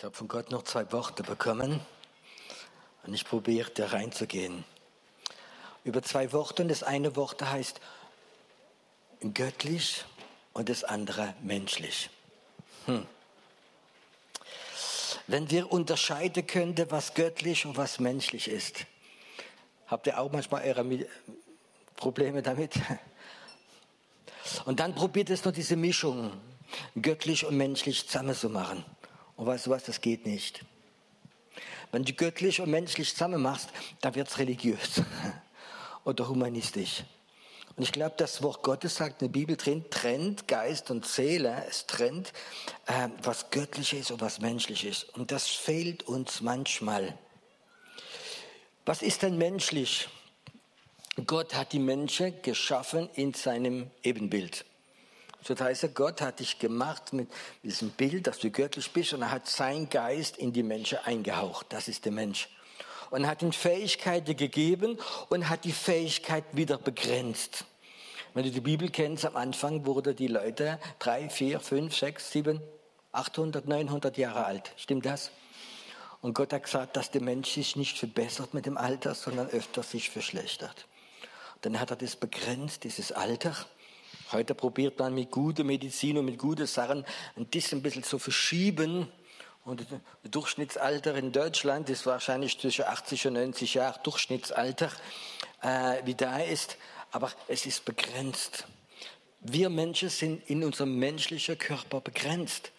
Ich habe von Gott noch zwei Worte bekommen und ich probiere da reinzugehen. Über zwei Worte und das eine Wort heißt göttlich und das andere menschlich. Hm. Wenn wir unterscheiden könnten, was göttlich und was menschlich ist, habt ihr auch manchmal eure Probleme damit? Und dann probiert es noch diese Mischung, göttlich und menschlich zusammen zu machen. Und weißt du was, das geht nicht. Wenn du göttlich und menschlich zusammen machst, dann wird es religiös oder humanistisch. Und ich glaube, das Wort Gottes sagt in der Bibel drin, trennt Geist und Seele, es trennt, äh, was göttlich ist und was menschlich ist. Und das fehlt uns manchmal. Was ist denn menschlich? Gott hat die Menschen geschaffen in seinem Ebenbild. So das heißt, Gott hat dich gemacht mit diesem Bild, dass du göttlich bist und er hat seinen Geist in die Menschen eingehaucht. Das ist der Mensch. Und hat ihm Fähigkeiten gegeben und hat die Fähigkeit wieder begrenzt. Wenn du die Bibel kennst, am Anfang wurden die Leute drei, vier, fünf, sechs, sieben, 800, 900 Jahre alt. Stimmt das? Und Gott hat gesagt, dass der Mensch sich nicht verbessert mit dem Alter, sondern öfter sich verschlechtert. Dann hat er das begrenzt, dieses Alter. Heute probiert man mit guter Medizin und mit guten Sachen ein bisschen, ein bisschen zu verschieben. Und das Durchschnittsalter in Deutschland ist wahrscheinlich zwischen 80 und 90 Jahre Durchschnittsalter, äh, wie da ist. Aber es ist begrenzt. Wir Menschen sind in unserem menschlichen Körper begrenzt.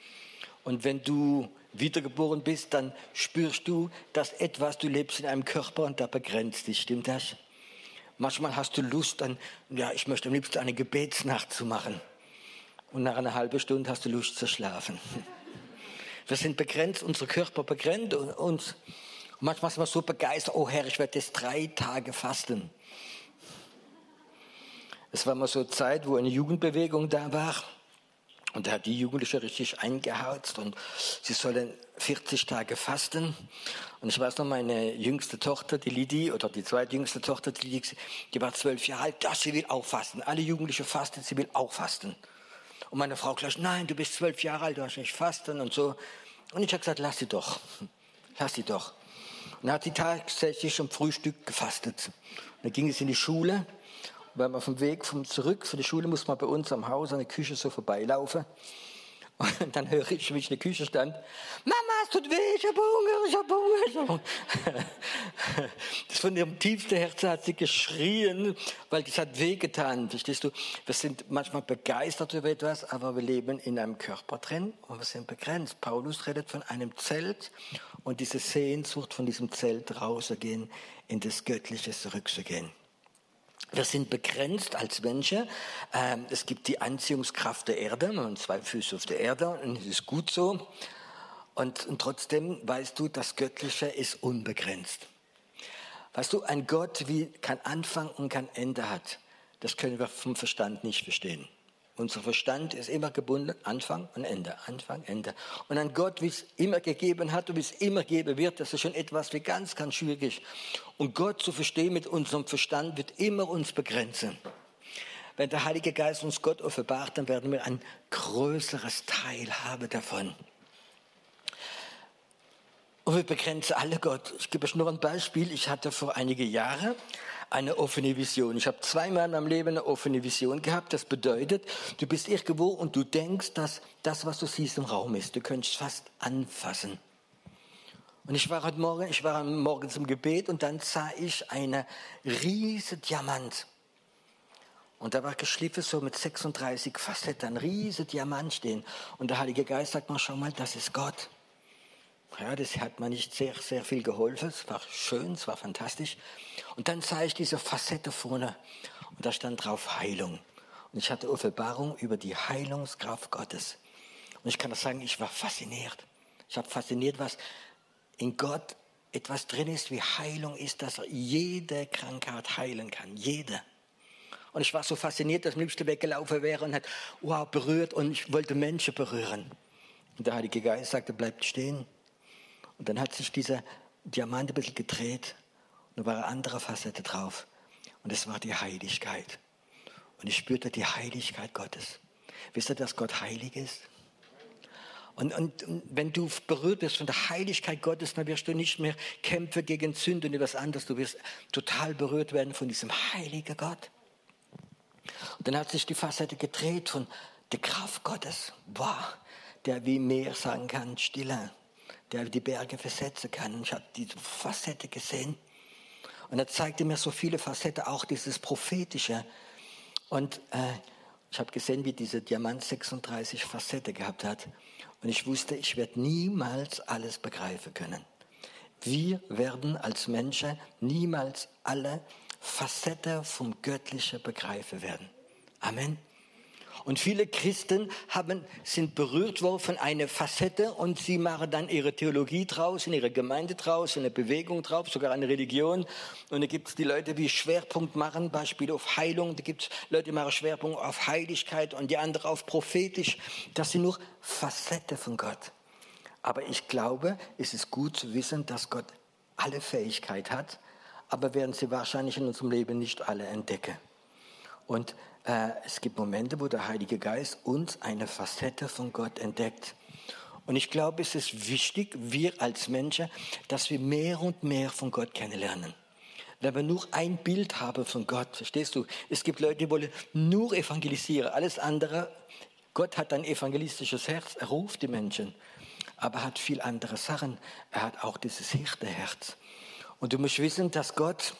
Und wenn du wiedergeboren bist, dann spürst du, dass etwas, du lebst in einem Körper und da begrenzt dich. Stimmt das? Manchmal hast du Lust an, ja, ich möchte am liebsten eine Gebetsnacht zu machen. Und nach einer halben Stunde hast du Lust zu schlafen. Wir sind begrenzt, unser Körper begrenzt uns. Und manchmal sind wir so begeistert, oh Herr, ich werde jetzt drei Tage fasten. Es war mal so eine Zeit, wo eine Jugendbewegung da war. Und da hat die Jugendliche richtig eingehauzt und sie sollen 40 Tage fasten. Und ich weiß noch, meine jüngste Tochter, die Lidi, oder die zweitjüngste Tochter, die Lidi, die war zwölf Jahre alt, ja, sie will auch fasten. Alle Jugendliche fasten, sie will auch fasten. Und meine Frau gleich, nein, du bist zwölf Jahre alt, du hast nicht fasten und so. Und ich habe gesagt, lass sie doch, lass sie doch. Und dann hat sie tatsächlich zum Frühstück gefastet. Und dann ging es in die Schule weil man vom Weg vom zurück von der Schule muss man bei uns am Haus an der Küche so vorbeilaufen. Und dann höre ich, wie ich in der Küche stand, Mama, es tut weh, ich hab Hunger, ich hab Hunger, ich hab Hunger. Das von ihrem tiefsten Herzen hat sie geschrien, weil das hat wehgetan, verstehst du? Wir sind manchmal begeistert über etwas, aber wir leben in einem Körper drin und wir sind begrenzt. Paulus redet von einem Zelt und diese Sehnsucht von diesem Zelt rauszugehen, in das Göttliche zurückzugehen. Wir sind begrenzt als Menschen. Ähm, es gibt die Anziehungskraft der Erde, man hat zwei Füße auf der Erde und es ist gut so. Und, und trotzdem weißt du, das Göttliche ist unbegrenzt. Weißt du, ein Gott, wie kein Anfang und kein Ende hat, das können wir vom Verstand nicht verstehen. Unser Verstand ist immer gebunden, Anfang und Ende, Anfang, Ende. Und ein Gott, wie es immer gegeben hat und wie es immer geben wird, das ist schon etwas wie ganz, ganz schwierig. Und Gott zu verstehen mit unserem Verstand wird immer uns begrenzen. Wenn der Heilige Geist uns Gott offenbart, dann werden wir ein größeres Teil haben davon. Und wir begrenzen alle Gott. Ich gebe euch nur ein Beispiel. Ich hatte vor einige Jahre eine offene Vision. Ich habe zweimal in meinem Leben eine offene Vision gehabt. Das bedeutet, du bist irgendwo und du denkst, dass das, was du siehst im Raum ist. Du könntest fast anfassen. Und ich war heute Morgen, ich war morgen zum Gebet und dann sah ich eine riesige Diamant. Und da war geschliffen so mit 36 Facetten, ein riesiger Diamant stehen. Und der Heilige Geist sagt mir, schau mal, das ist Gott. Ja, das hat mir nicht sehr, sehr viel geholfen. Es war schön, es war fantastisch. Und dann sah ich diese Facette vorne und da stand drauf Heilung. Und ich hatte Offenbarung über die Heilungskraft Gottes. Und ich kann das sagen, ich war fasziniert. Ich habe fasziniert, was in Gott etwas drin ist, wie Heilung ist, dass er jede Krankheit heilen kann. Jede. Und ich war so fasziniert, dass ich am liebsten weggelaufen wäre und hat, wow, berührt und ich wollte Menschen berühren. Und der Heilige Geist sagte, bleibt stehen. Und dann hat sich dieser Diamant ein bisschen gedreht und da war eine andere Facette drauf. Und es war die Heiligkeit. Und ich spürte die Heiligkeit Gottes. Wisst ihr, dass Gott heilig ist? Und, und, und, wenn du berührt bist von der Heiligkeit Gottes, dann wirst du nicht mehr kämpfen gegen Sünde und etwas anderes. Du wirst total berührt werden von diesem heiligen Gott. Und dann hat sich die Facette gedreht von der Kraft Gottes. Wow, der wie Meer sagen kann, stille, der die Berge versetzen kann. Ich habe diese Facette gesehen. Und er zeigte mir so viele Facetten, auch dieses Prophetische. Und äh, ich habe gesehen, wie dieser Diamant 36 Facetten gehabt hat. Und ich wusste, ich werde niemals alles begreifen können. Wir werden als Menschen niemals alle Facetten vom Göttlichen begreifen werden. Amen. Und viele Christen haben, sind berührt worden von einer Facette und sie machen dann ihre Theologie draus, in ihre Gemeinde draus, eine Bewegung drauf, sogar eine Religion. Und da gibt es die Leute, die Schwerpunkt machen, Beispiel auf Heilung. Da gibt es Leute, die machen Schwerpunkt auf Heiligkeit und die anderen auf prophetisch. Das sind nur Facetten von Gott. Aber ich glaube, es ist gut zu wissen, dass Gott alle Fähigkeit hat, aber werden sie wahrscheinlich in unserem Leben nicht alle entdecken. Und es gibt Momente, wo der Heilige Geist uns eine Facette von Gott entdeckt. Und ich glaube, es ist wichtig, wir als Menschen, dass wir mehr und mehr von Gott kennenlernen. Wenn wir nur ein Bild haben von Gott, verstehst du? Es gibt Leute, die wollen nur evangelisieren, alles andere. Gott hat ein evangelistisches Herz, er ruft die Menschen, aber er hat viel andere Sachen. Er hat auch dieses Hirteherz. Und du musst wissen, dass Gott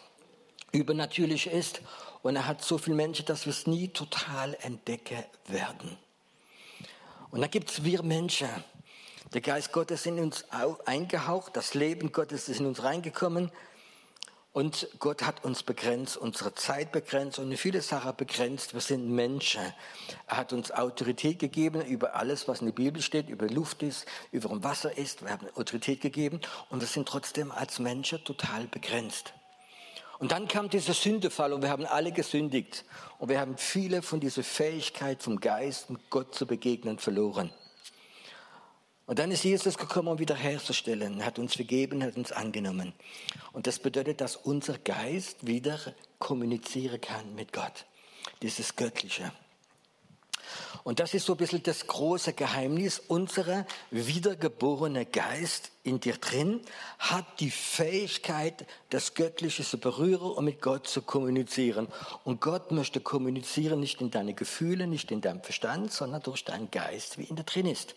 übernatürlich ist und er hat so viele Menschen, dass wir es nie total entdecken werden. Und da gibt es wir Menschen. Der Geist Gottes ist in uns eingehaucht, das Leben Gottes ist in uns reingekommen. Und Gott hat uns begrenzt, unsere Zeit begrenzt und viele Sachen begrenzt. Wir sind Menschen. Er hat uns Autorität gegeben über alles, was in der Bibel steht, über Luft ist, über Wasser ist. Wir haben Autorität gegeben und wir sind trotzdem als Menschen total begrenzt. Und dann kam dieser Sündefall und wir haben alle gesündigt. Und wir haben viele von dieser Fähigkeit vom Geist, um Gott zu begegnen, verloren. Und dann ist Jesus gekommen, um wieder herzustellen. Er hat uns vergeben, hat uns angenommen. Und das bedeutet, dass unser Geist wieder kommunizieren kann mit Gott. Dieses Göttliche. Und das ist so ein bisschen das große Geheimnis. Unser wiedergeborene Geist in dir drin hat die Fähigkeit, das Göttliche zu berühren und mit Gott zu kommunizieren. Und Gott möchte kommunizieren nicht in deine Gefühle, nicht in deinem Verstand, sondern durch deinen Geist, wie in dir drin ist.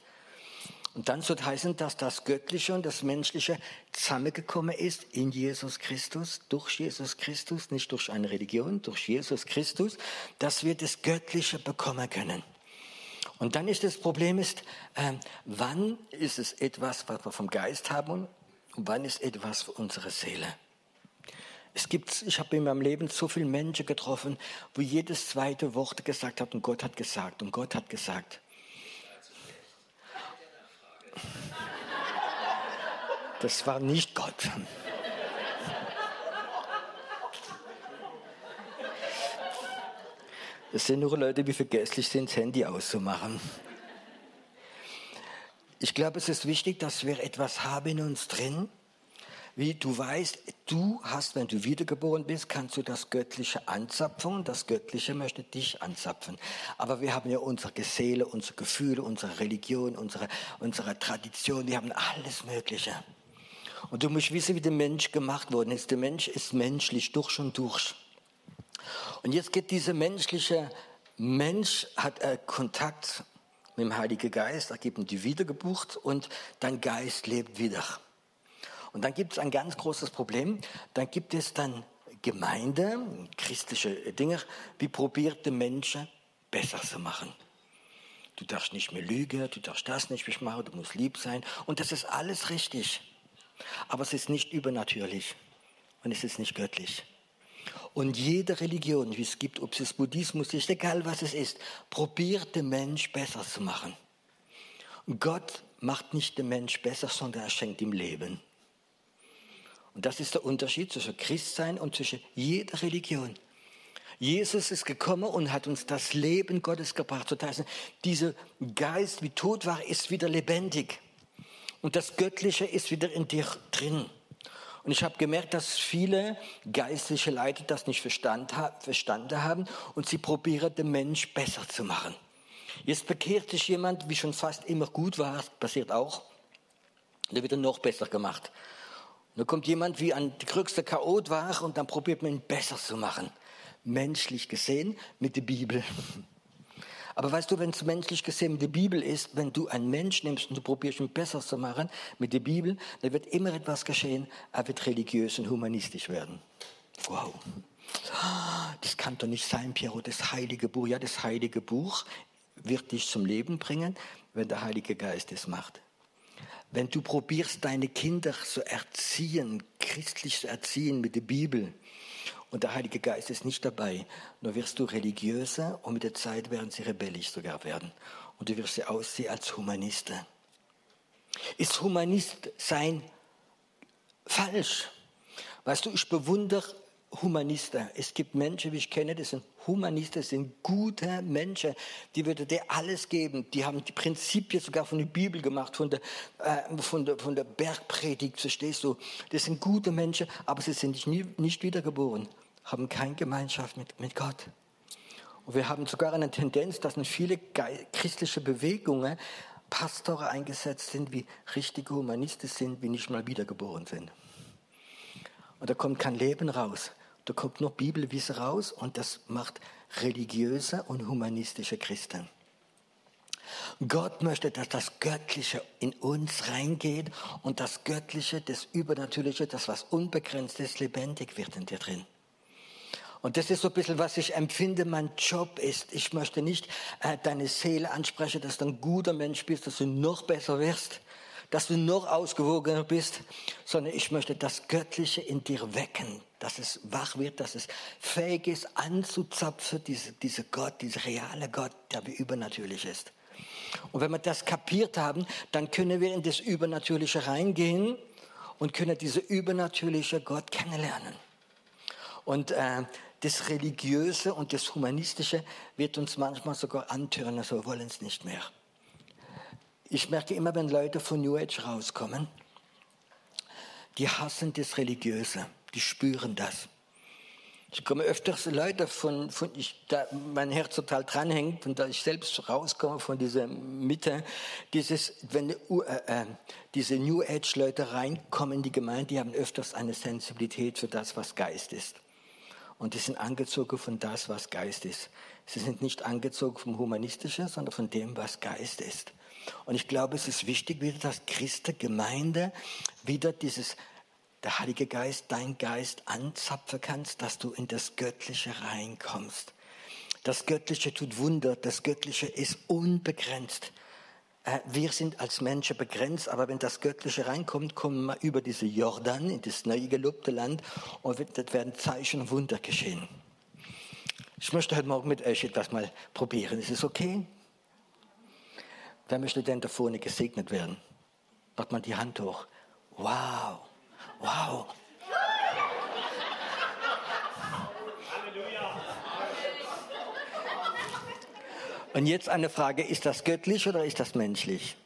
Und dann soll heißen, dass das Göttliche und das Menschliche zusammengekommen ist in Jesus Christus, durch Jesus Christus, nicht durch eine Religion, durch Jesus Christus, dass wir das Göttliche bekommen können. Und dann ist das Problem ist, äh, wann ist es etwas, was wir vom Geist haben und wann ist etwas für unsere Seele? Es gibt, ich habe in meinem Leben so viele Menschen getroffen, wo jedes zweite Wort gesagt hat und Gott hat gesagt und Gott hat gesagt. Das war nicht Gott. Es sind nur Leute, die vergesslich sind, das Handy auszumachen. Ich glaube, es ist wichtig, dass wir etwas haben in uns drin, wie du weißt, du hast, wenn du wiedergeboren bist, kannst du das Göttliche anzapfen das Göttliche möchte dich anzapfen. Aber wir haben ja unsere Seele, unsere Gefühle, unsere Religion, unsere, unsere Tradition, wir haben alles Mögliche. Und du musst wissen, wie der Mensch gemacht worden ist. Der Mensch ist menschlich durch und durch. Und jetzt geht dieser menschliche Mensch, hat äh, Kontakt mit dem Heiligen Geist, er gibt ihm die Wiedergeburt und dein Geist lebt wieder. Und dann gibt es ein ganz großes Problem. Dann gibt es dann Gemeinde, christliche Dinge, wie probiert der Mensch besser zu machen. Du darfst nicht mehr lügen, du darfst das nicht mehr machen, du musst lieb sein. Und das ist alles richtig. Aber es ist nicht übernatürlich und es ist nicht göttlich. Und jede Religion, wie es gibt, ob es Buddhismus ist, egal was es ist, probiert den Mensch besser zu machen. Gott macht nicht den Mensch besser, sondern er schenkt ihm Leben. Und das ist der Unterschied zwischen Christsein und zwischen jeder Religion. Jesus ist gekommen und hat uns das Leben Gottes gebracht. Das heißt, dieser Geist, wie tot war, ist wieder lebendig. Und das Göttliche ist wieder in dir drin. Und ich habe gemerkt, dass viele geistliche Leiter das nicht verstanden haben und sie probieren, den Mensch besser zu machen. Jetzt bekehrt sich jemand, wie schon fast immer gut war, passiert auch, der wird dann noch besser gemacht. Und dann kommt jemand wie ein größter Chaot war und dann probiert man ihn besser zu machen. Menschlich gesehen mit der Bibel. Aber weißt du, wenn es menschlich gesehen der Bibel ist, wenn du einen Mensch nimmst und du probierst ihn besser zu machen mit der Bibel, dann wird immer etwas geschehen, er wird religiös und humanistisch werden. Wow. Das kann doch nicht sein, Piero, das heilige Buch. Ja, das heilige Buch wird dich zum Leben bringen, wenn der Heilige Geist es macht. Wenn du probierst, deine Kinder zu erziehen, christlich zu erziehen mit der Bibel, und der Heilige Geist ist nicht dabei, nur wirst du religiöser und mit der Zeit werden sie rebellisch sogar werden. Und du wirst sie aussehen als Humaniste. Ist Humanist sein falsch? Weißt du, ich bewundere Humanisten. Es gibt Menschen, wie ich kenne, das sind Humanisten, das sind gute Menschen, die würde dir alles geben. Die haben die Prinzipien sogar von der Bibel gemacht, von der, äh, von der, von der Bergpredigt, verstehst du? Das sind gute Menschen, aber sie sind nicht, nicht wiedergeboren, haben keine Gemeinschaft mit, mit Gott. Und wir haben sogar eine Tendenz, dass in viele christliche Bewegungen Pastoren eingesetzt sind, wie richtige Humanisten sind, wie nicht mal wiedergeboren sind. Und da kommt kein Leben raus. Da kommt nur Bibelwissen raus und das macht religiöse und humanistische Christen. Gott möchte, dass das Göttliche in uns reingeht und das Göttliche, das Übernatürliche, das was unbegrenzt ist, lebendig wird in dir drin. Und das ist so ein bisschen, was ich empfinde, mein Job ist. Ich möchte nicht äh, deine Seele ansprechen, dass du ein guter Mensch bist, dass du noch besser wirst, dass du noch ausgewogener bist, sondern ich möchte das Göttliche in dir wecken, dass es wach wird, dass es fähig ist, anzuzapfen, diese, diese Gott, dieser reale Gott, der wie übernatürlich ist. Und wenn wir das kapiert haben, dann können wir in das Übernatürliche reingehen und können diese übernatürliche Gott kennenlernen. Und äh, das Religiöse und das Humanistische wird uns manchmal sogar antören, so also wollen es nicht mehr. Ich merke immer, wenn Leute von New Age rauskommen, die hassen das Religiöse die spüren das. Ich komme öfters Leute von, von ich, da mein Herz total dranhängt und da ich selbst rauskomme von dieser Mitte, dieses, wenn äh, äh, diese New Age Leute reinkommen in die Gemeinde, die haben öfters eine Sensibilität für das, was Geist ist. Und die sind angezogen von das, was Geist ist. Sie sind nicht angezogen vom Humanistischen, sondern von dem, was Geist ist. Und ich glaube, es ist wichtig, wieder, dass Christen, Gemeinde wieder dieses der Heilige Geist, dein Geist anzapfen kannst, dass du in das Göttliche reinkommst. Das Göttliche tut Wunder, das Göttliche ist unbegrenzt. Äh, wir sind als Menschen begrenzt, aber wenn das Göttliche reinkommt, kommen wir über diese Jordan in das neu gelobte Land und dort werden Zeichen und Wunder geschehen. Ich möchte heute Morgen mit euch etwas mal probieren. Ist es okay? Wer möchte denn da vorne gesegnet werden? Macht man die Hand hoch. Wow. Wow. Und jetzt eine Frage, ist das göttlich oder ist das menschlich?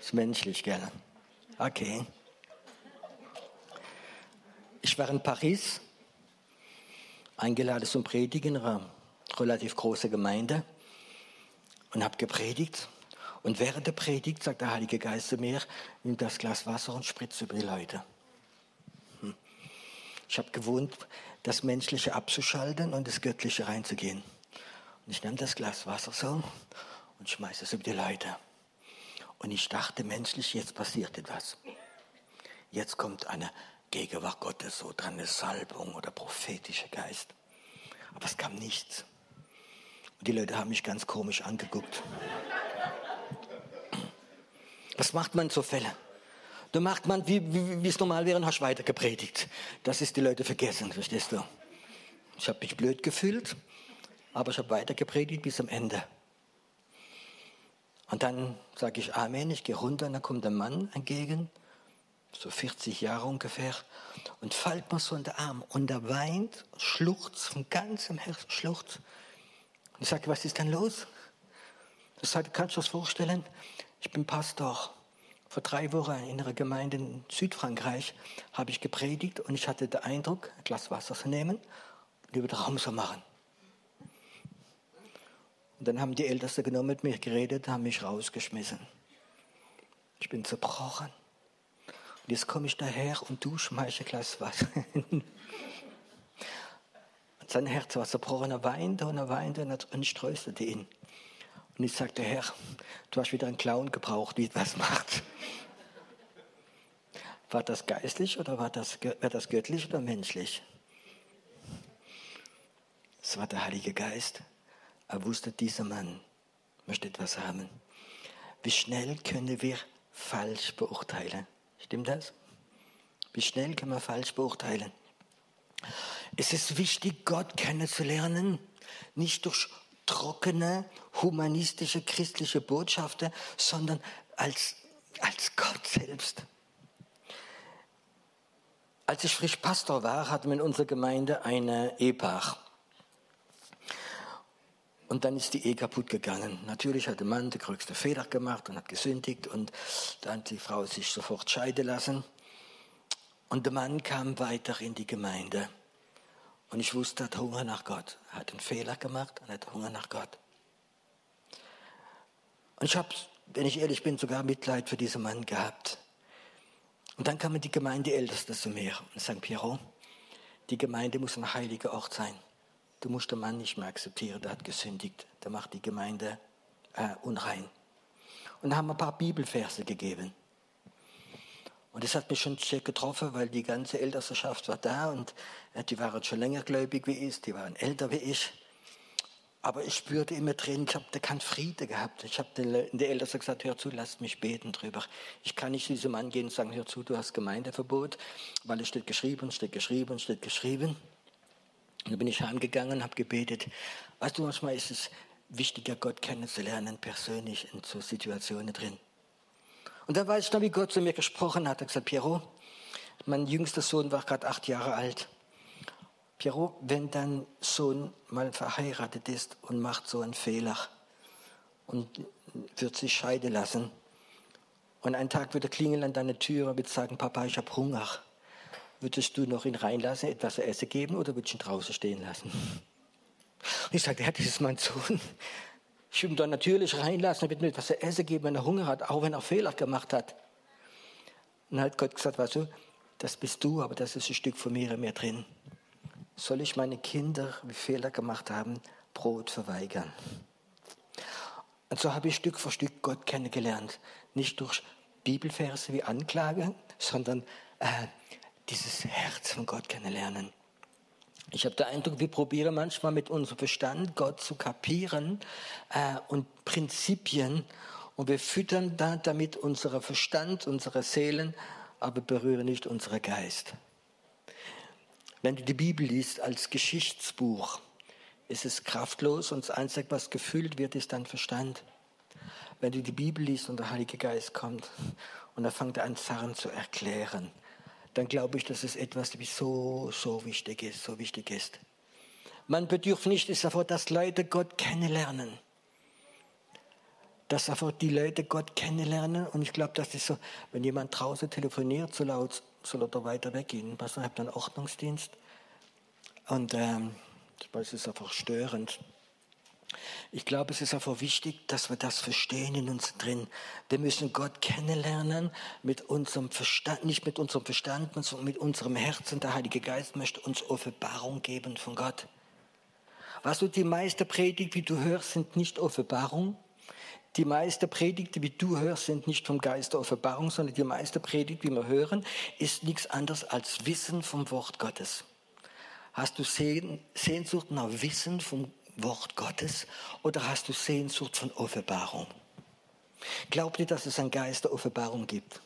Ist menschlich, gell? Okay. Ich war in Paris, eingeladen zum Predigen in einer relativ großen Gemeinde und habe gepredigt. Und während der Predigt sagt der Heilige Geist zu mir, nimm das Glas Wasser und spritzt über die Leute. Ich habe gewohnt, das Menschliche abzuschalten und das Göttliche reinzugehen. Und ich nehme das Glas Wasser so und schmeiße es über die Leute. Und ich dachte menschlich, jetzt passiert etwas. Jetzt kommt eine Gegenwart Gottes, dran eine Salbung oder prophetischer Geist. Aber es kam nichts. Und die Leute haben mich ganz komisch angeguckt. Was macht man in so Fällen? Da macht man, wie, wie, wie es normal wäre, und hast weiter gepredigt. Das ist die Leute vergessen, verstehst du? Ich habe mich blöd gefühlt, aber ich habe weiter gepredigt bis am Ende. Und dann sage ich Amen, ich gehe runter und dann kommt ein Mann entgegen, so 40 Jahre ungefähr, und fällt mir so in den Arm und er weint, schluchzt von ganzem Herzen, schluchzt. Und ich sage, was ist denn los? Ich sage, kannst du das vorstellen? Ich bin Pastor vor drei Wochen in einer Gemeinde in Südfrankreich habe ich gepredigt und ich hatte den Eindruck, ein Glas Wasser zu nehmen und über den Raum zu machen. Und dann haben die Ältesten genommen, mit mir geredet, haben mich rausgeschmissen. Ich bin zerbrochen. Und jetzt komme ich daher und du schmeißt ein Glas Wasser. und sein Herz war zerbrochen, er weinte und er weinte und ich tröstete ihn. Und ich sagte, Herr, du hast wieder einen Clown gebraucht, wie das macht. War das geistlich oder war das, war das göttlich oder menschlich? Es war der Heilige Geist. Er wusste, dieser Mann möchte etwas haben. Wie schnell können wir falsch beurteilen? Stimmt das? Wie schnell können wir falsch beurteilen? Es ist wichtig, Gott kennenzulernen, nicht durch trockene, humanistische, christliche Botschaften, sondern als, als Gott selbst. Als ich frisch Pastor war, hatten wir in unserer Gemeinde eine Ehepaar. Und dann ist die Ehe kaputt gegangen. Natürlich hat der Mann die größte Fehler gemacht und hat gesündigt und dann hat die Frau sich sofort scheiden lassen. Und der Mann kam weiter in die Gemeinde. Und ich wusste, er hat Hunger nach Gott. Er hat einen Fehler gemacht und hat Hunger nach Gott. Und ich habe, wenn ich ehrlich bin, sogar Mitleid für diesen Mann gehabt. Und dann kamen die Gemeindeältesten zu mir und sagen, Pierrot, die Gemeinde muss ein heiliger Ort sein. Du musst den Mann nicht mehr akzeptieren, der hat gesündigt, der macht die Gemeinde äh, unrein. Und haben ein paar Bibelverse gegeben. Und das hat mich schon sehr getroffen, weil die ganze Ältesterschaft war da und äh, die waren schon länger gläubig wie ich, die waren älter wie ich. Aber ich spürte immer drin, ich habe da keinen Friede gehabt. Ich habe den, Älteste gesagt, hör zu, lasst mich beten drüber. Ich kann nicht zu diesem Mann gehen und sagen, hör zu, du hast Gemeindeverbot, weil es steht geschrieben, steht geschrieben, steht geschrieben. Und dann bin ich heimgegangen und habe gebetet. Weißt du, manchmal ist es wichtiger, Gott kennenzulernen, persönlich in so Situationen drin. Und dann weiß ich noch, wie Gott zu mir gesprochen hat. Er hat gesagt, Pierrot, mein jüngster Sohn war gerade acht Jahre alt. Pierrot, wenn dein Sohn mal verheiratet ist und macht so einen Fehler und wird sich scheiden lassen und einen Tag wird er klingeln an deine Tür und wird sagen, Papa, ich habe Hunger. Würdest du noch ihn reinlassen, etwas zu essen geben oder würdest du ihn draußen stehen lassen? Und ich sagte, Herr, das ist mein Sohn. Ich will ihn dann natürlich reinlassen, wird mir etwas zu essen geben, wenn er Hunger hat, auch wenn er Fehler gemacht hat. Und dann hat Gott gesagt, weißt du, das bist du, aber das ist ein Stück von mir mehr drin soll ich meine Kinder, die Fehler gemacht haben, Brot verweigern. Und so habe ich Stück für Stück Gott kennengelernt. Nicht durch Bibelverse wie Anklage, sondern äh, dieses Herz von Gott kennenlernen. Ich habe den Eindruck, wir probieren manchmal mit unserem Verstand Gott zu kapieren äh, und Prinzipien und wir füttern da damit unseren Verstand, unsere Seelen, aber berühren nicht unseren Geist. Wenn du die Bibel liest als Geschichtsbuch, ist es kraftlos und das Einzige, was gefühlt wird, ist dein Verstand. Wenn du die Bibel liest und der Heilige Geist kommt und er fängt an, Sachen zu erklären, dann glaube ich, dass es etwas so, so wichtig ist, so wichtig ist. Man bedürft nicht ist davor, dass Leute Gott kennenlernen. Dass einfach die Leute Gott kennenlernen. Und ich glaube, das ist so, wenn jemand draußen telefoniert, so laut soll er weiter weggehen. Was ich habe dann Ordnungsdienst. Und ähm, es ist einfach störend. Ich glaube, es ist einfach wichtig, dass wir das verstehen in uns drin. Wir müssen Gott kennenlernen mit unserem Verstand, nicht mit unserem Verstand, sondern mit unserem Herzen. Der Heilige Geist möchte uns Offenbarung geben von Gott. Was du, die meiste Predigt, wie du hörst, sind nicht Offenbarung, die meiste Predigt, wie du hörst, sind nicht vom Geist der Offenbarung, sondern die meiste Predigt, wie wir hören, ist nichts anderes als Wissen vom Wort Gottes. Hast du Sehnsucht nach Wissen vom Wort Gottes oder hast du Sehnsucht von Offenbarung? Glaubt ihr, dass es einen Geist der Offenbarung gibt?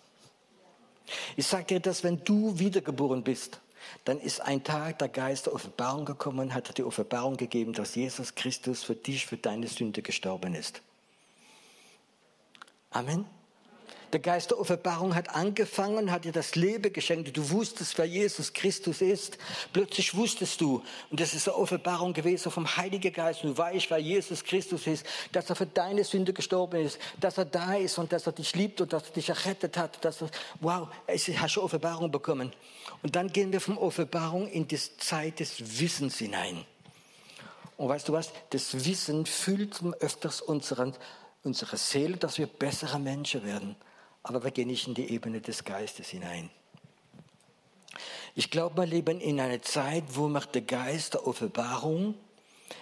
Ich sage dir, dass wenn du wiedergeboren bist, dann ist ein Tag der Geist der Offenbarung gekommen hat dir die Offenbarung gegeben, dass Jesus Christus für dich, für deine Sünde gestorben ist. Amen. Der Geist der Offenbarung hat angefangen hat dir das Leben geschenkt. Du wusstest, wer Jesus Christus ist. Plötzlich wusstest du, und das ist eine Offenbarung gewesen vom Heiligen Geist, du weißt, wer Jesus Christus ist, dass er für deine Sünde gestorben ist, dass er da ist und dass er dich liebt und dass er dich errettet hat. Dass er, wow, es hast du Offenbarung bekommen. Und dann gehen wir von Offenbarung in die Zeit des Wissens hinein. Und weißt du was? Das Wissen füllt öfters unseren, unsere Seele, dass wir bessere Menschen werden. Aber wir gehen nicht in die Ebene des Geistes hinein. Ich glaube, wir leben in einer Zeit, wo wir den Geist der Offenbarung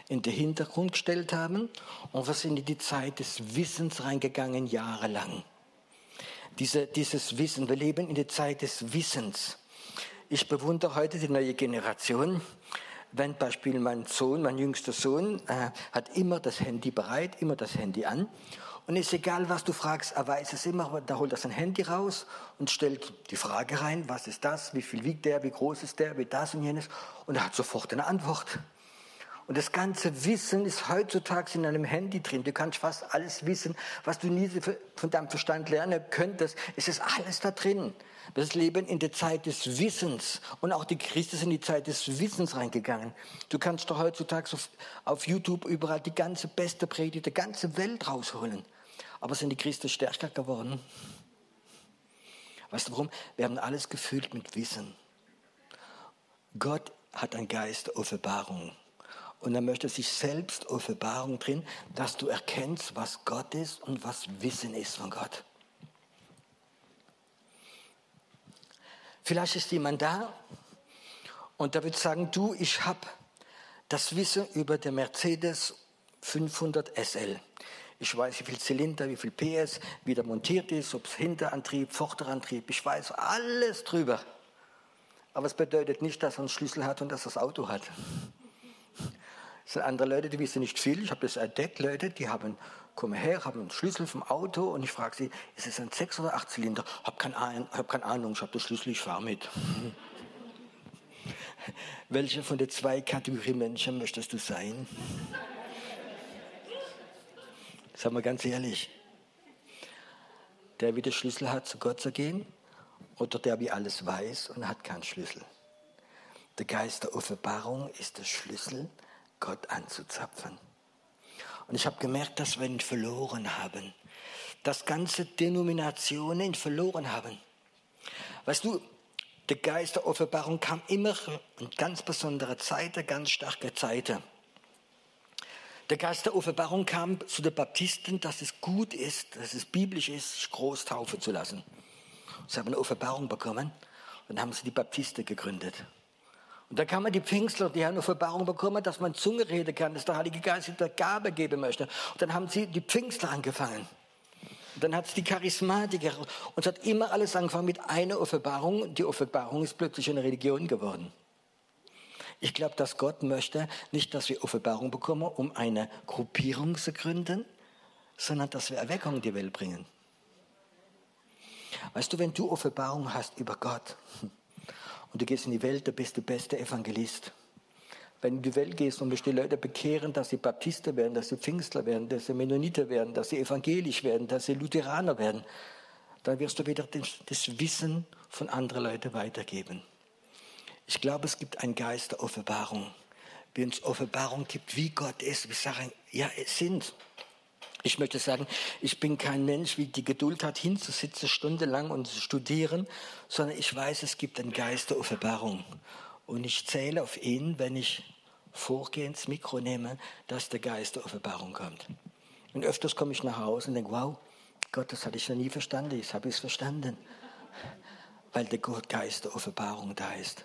in den Hintergrund gestellt haben und wir sind in die Zeit des Wissens reingegangen, jahrelang. Diese, dieses Wissen, wir leben in der Zeit des Wissens. Ich bewundere heute die neue Generation. Wenn Beispiel mein Sohn, mein jüngster Sohn, äh, hat immer das Handy bereit, immer das Handy an. Und ist egal, was du fragst, er weiß es immer, da holt er sein Handy raus und stellt die Frage rein, was ist das, wie viel wiegt der, wie groß ist der, wie das und jenes. Und er hat sofort eine Antwort. Und das ganze Wissen ist heutzutage in einem Handy drin. Du kannst fast alles wissen, was du nie von deinem Verstand lernen könntest. Es ist alles da drin. Wir leben in der Zeit des Wissens. Und auch die Christen sind in die Zeit des Wissens reingegangen. Du kannst doch heutzutage auf YouTube überall die ganze beste Predigt der ganzen Welt rausholen. Aber sind die Christen stärker geworden? Weißt du warum? Wir haben alles gefüllt mit Wissen. Gott hat einen Geist Offenbarung. Und er möchte sich selbst Offenbarung drin, dass du erkennst, was Gott ist und was Wissen ist von Gott. Vielleicht ist jemand da und der wird sagen, du, ich habe das Wissen über den Mercedes 500 SL. Ich weiß, wie viel Zylinder, wie viel PS, wie der montiert ist, ob es Hinterantrieb, Vorderantrieb, ich weiß alles drüber. Aber es bedeutet nicht, dass er einen Schlüssel hat und dass er das Auto hat. Es sind andere Leute, die wissen nicht viel. Ich habe das entdeckt, Leute, die haben, kommen her, haben einen Schlüssel vom Auto und ich frage sie, ist es ein Sechs- oder Achtzylinder? Ich habe keine, Ahnung, ich habe den Schlüssel, ich fahre mit. Welche von den zwei Kategorien Menschen möchtest du sein? Sag mal ganz ehrlich. Der, wie den Schlüssel hat, zu Gott zu gehen, oder der, wie alles weiß und hat keinen Schlüssel. Der Geist der Offenbarung ist der Schlüssel Gott anzuzapfen. Und ich habe gemerkt, dass wir ihn verloren haben. Dass ganze Denominationen ihn verloren haben. Weißt du, der Geist der Offenbarung kam immer in ganz besondere Zeiten, ganz starke Zeiten. Der Geist der Offenbarung kam zu den Baptisten, dass es gut ist, dass es biblisch ist, groß taufen zu lassen. Sie haben eine Offenbarung bekommen und dann haben sie die Baptisten gegründet. Und da kann man die Pfingstler, die haben eine Offenbarung bekommen, dass man Zunge reden kann, dass der Heilige Geist der Gabe geben möchte. Und dann haben sie die Pfingstler angefangen. Und dann hat es die Charismatiker. Und es hat immer alles angefangen mit einer Offenbarung. Die Offenbarung ist plötzlich eine Religion geworden. Ich glaube, dass Gott möchte nicht, dass wir Offenbarung bekommen, um eine Gruppierung zu gründen, sondern dass wir Erweckung in die Welt bringen. Weißt du, wenn du Offenbarung hast über Gott, und du gehst in die Welt, da bist du der beste Evangelist. Wenn du in die Welt gehst und willst die Leute bekehren, dass sie Baptisten werden, dass sie Pfingstler werden, dass sie Mennoniter werden, dass sie evangelisch werden, dass sie Lutheraner werden, dann wirst du wieder das Wissen von anderen Leuten weitergeben. Ich glaube, es gibt einen Geist der Offenbarung. Wie uns Offenbarung gibt, wie Gott ist. Wir sagen, ja, es sind. Ich möchte sagen, ich bin kein Mensch, wie die Geduld hat, hinzusitzen stundenlang und zu studieren, sondern ich weiß, es gibt einen Geist der Offenbarung. Und ich zähle auf ihn, wenn ich vorgehends Mikro nehme, dass der Geist der Offenbarung kommt. Und öfters komme ich nach Hause und denke, wow, Gott, das hatte ich noch nie verstanden, jetzt habe ich es verstanden. Weil der Geist der Offenbarung da ist.